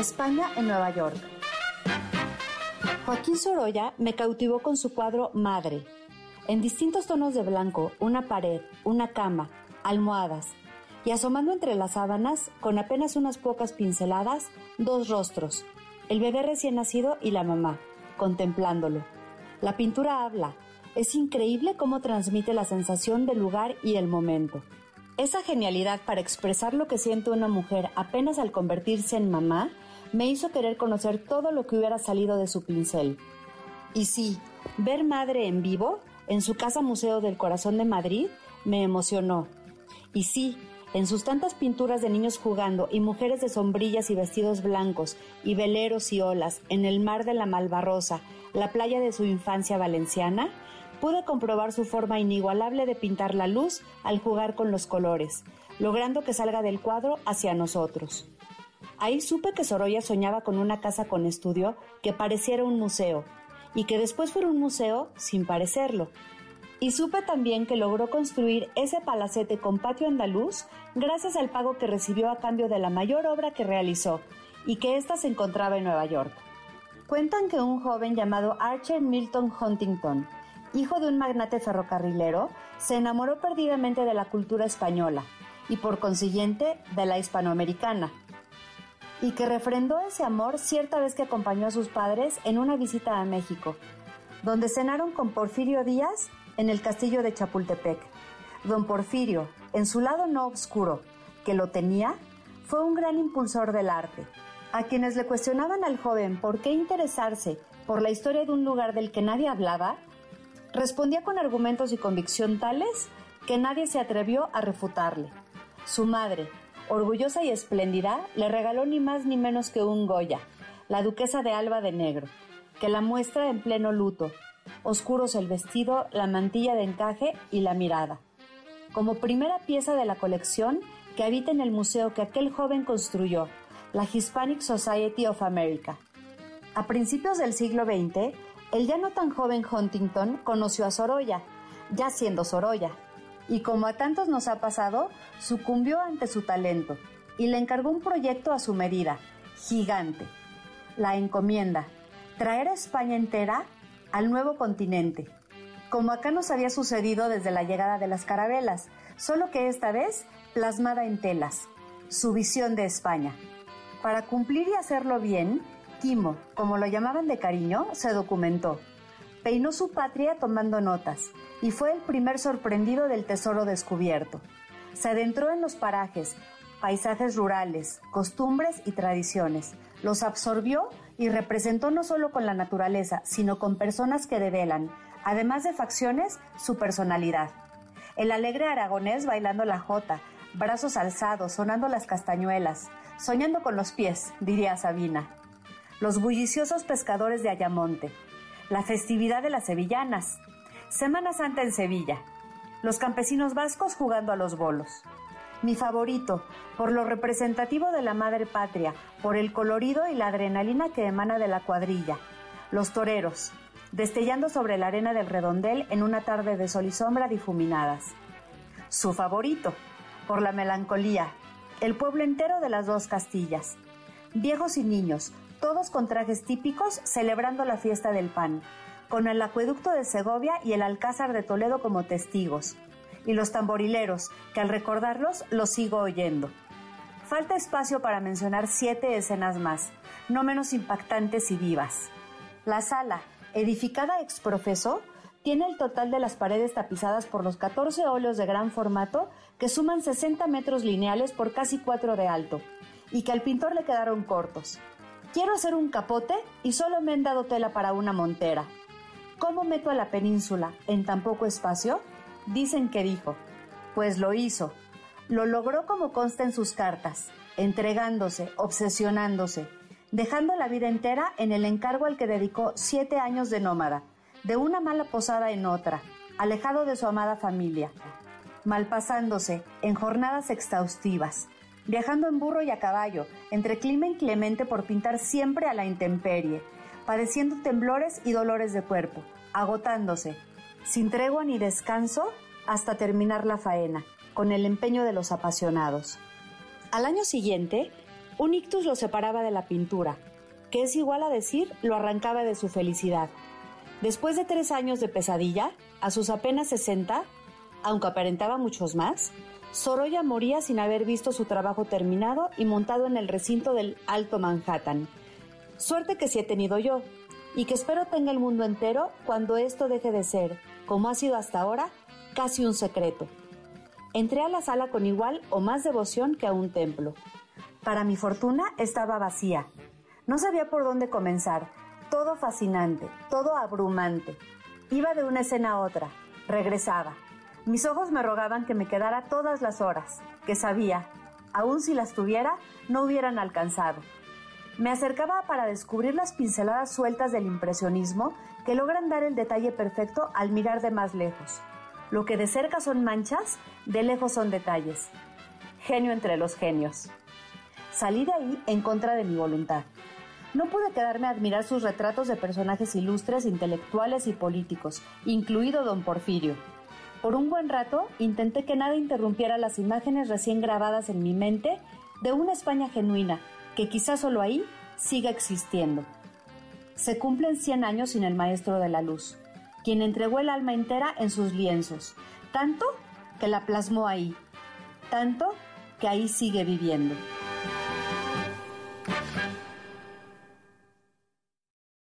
España en Nueva York. Joaquín Sorolla me cautivó con su cuadro Madre. En distintos tonos de blanco, una pared, una cama, almohadas, y asomando entre las sábanas, con apenas unas pocas pinceladas, dos rostros, el bebé recién nacido y la mamá, contemplándolo. La pintura habla, es increíble cómo transmite la sensación del lugar y el momento. Esa genialidad para expresar lo que siente una mujer apenas al convertirse en mamá me hizo querer conocer todo lo que hubiera salido de su pincel. Y sí, ver Madre en vivo, en su casa Museo del Corazón de Madrid, me emocionó. Y sí, en sus tantas pinturas de niños jugando y mujeres de sombrillas y vestidos blancos y veleros y olas en el mar de la Malvarrosa, la playa de su infancia valenciana, pude comprobar su forma inigualable de pintar la luz al jugar con los colores, logrando que salga del cuadro hacia nosotros. Ahí supe que Sorolla soñaba con una casa con estudio que pareciera un museo, y que después fuera un museo sin parecerlo. Y supe también que logró construir ese palacete con patio andaluz gracias al pago que recibió a cambio de la mayor obra que realizó, y que ésta se encontraba en Nueva York. Cuentan que un joven llamado Archer Milton Huntington, hijo de un magnate ferrocarrilero, se enamoró perdidamente de la cultura española y por consiguiente de la hispanoamericana y que refrendó ese amor cierta vez que acompañó a sus padres en una visita a México, donde cenaron con Porfirio Díaz en el castillo de Chapultepec. Don Porfirio, en su lado no oscuro, que lo tenía, fue un gran impulsor del arte. A quienes le cuestionaban al joven por qué interesarse por la historia de un lugar del que nadie hablaba, respondía con argumentos y convicción tales que nadie se atrevió a refutarle. Su madre, orgullosa y espléndida, le regaló ni más ni menos que un Goya, la duquesa de Alba de Negro, que la muestra en pleno luto, oscuros el vestido, la mantilla de encaje y la mirada. Como primera pieza de la colección que habita en el museo que aquel joven construyó, la Hispanic Society of America. A principios del siglo XX, el ya no tan joven Huntington conoció a Sorolla, ya siendo Sorolla, y como a tantos nos ha pasado, sucumbió ante su talento y le encargó un proyecto a su medida, gigante. La encomienda, traer a España entera al nuevo continente, como acá nos había sucedido desde la llegada de las carabelas, solo que esta vez plasmada en telas, su visión de España. Para cumplir y hacerlo bien, Quimo, como lo llamaban de cariño, se documentó. Peinó su patria tomando notas y fue el primer sorprendido del tesoro descubierto. Se adentró en los parajes, paisajes rurales, costumbres y tradiciones. Los absorbió y representó no solo con la naturaleza, sino con personas que develan, además de facciones, su personalidad. El alegre aragonés bailando la jota, brazos alzados, sonando las castañuelas, soñando con los pies, diría Sabina. Los bulliciosos pescadores de Ayamonte, la festividad de las sevillanas, Semana Santa en Sevilla. Los campesinos vascos jugando a los bolos. Mi favorito, por lo representativo de la madre patria, por el colorido y la adrenalina que emana de la cuadrilla. Los toreros, destellando sobre la arena del redondel en una tarde de sol y sombra difuminadas. Su favorito, por la melancolía, el pueblo entero de las dos Castillas. Viejos y niños, todos con trajes típicos, celebrando la fiesta del pan con el acueducto de Segovia y el Alcázar de Toledo como testigos, y los tamborileros, que al recordarlos los sigo oyendo. Falta espacio para mencionar siete escenas más, no menos impactantes y vivas. La sala, edificada ex profeso, tiene el total de las paredes tapizadas por los 14 óleos de gran formato que suman 60 metros lineales por casi 4 de alto, y que al pintor le quedaron cortos. Quiero hacer un capote y solo me han dado tela para una montera. ¿Cómo meto a la península en tan poco espacio? Dicen que dijo, pues lo hizo. Lo logró como consta en sus cartas, entregándose, obsesionándose, dejando la vida entera en el encargo al que dedicó siete años de nómada, de una mala posada en otra, alejado de su amada familia, malpasándose en jornadas exhaustivas, viajando en burro y a caballo, entre clima inclemente por pintar siempre a la intemperie, padeciendo temblores y dolores de cuerpo, agotándose, sin tregua ni descanso, hasta terminar la faena, con el empeño de los apasionados. Al año siguiente, Un ictus lo separaba de la pintura, que es igual a decir lo arrancaba de su felicidad. Después de tres años de pesadilla, a sus apenas 60, aunque aparentaba muchos más, Sorolla moría sin haber visto su trabajo terminado y montado en el recinto del Alto Manhattan. Suerte que sí he tenido yo, y que espero tenga el mundo entero cuando esto deje de ser, como ha sido hasta ahora, casi un secreto. Entré a la sala con igual o más devoción que a un templo. Para mi fortuna estaba vacía. No sabía por dónde comenzar. Todo fascinante, todo abrumante. Iba de una escena a otra, regresaba. Mis ojos me rogaban que me quedara todas las horas, que sabía, aun si las tuviera, no hubieran alcanzado. Me acercaba para descubrir las pinceladas sueltas del impresionismo que logran dar el detalle perfecto al mirar de más lejos. Lo que de cerca son manchas, de lejos son detalles. Genio entre los genios. Salí de ahí en contra de mi voluntad. No pude quedarme a admirar sus retratos de personajes ilustres, intelectuales y políticos, incluido don Porfirio. Por un buen rato intenté que nada interrumpiera las imágenes recién grabadas en mi mente de una España genuina, que quizás solo ahí siga existiendo. Se cumplen 100 años sin el Maestro de la Luz, quien entregó el alma entera en sus lienzos, tanto que la plasmó ahí, tanto que ahí sigue viviendo.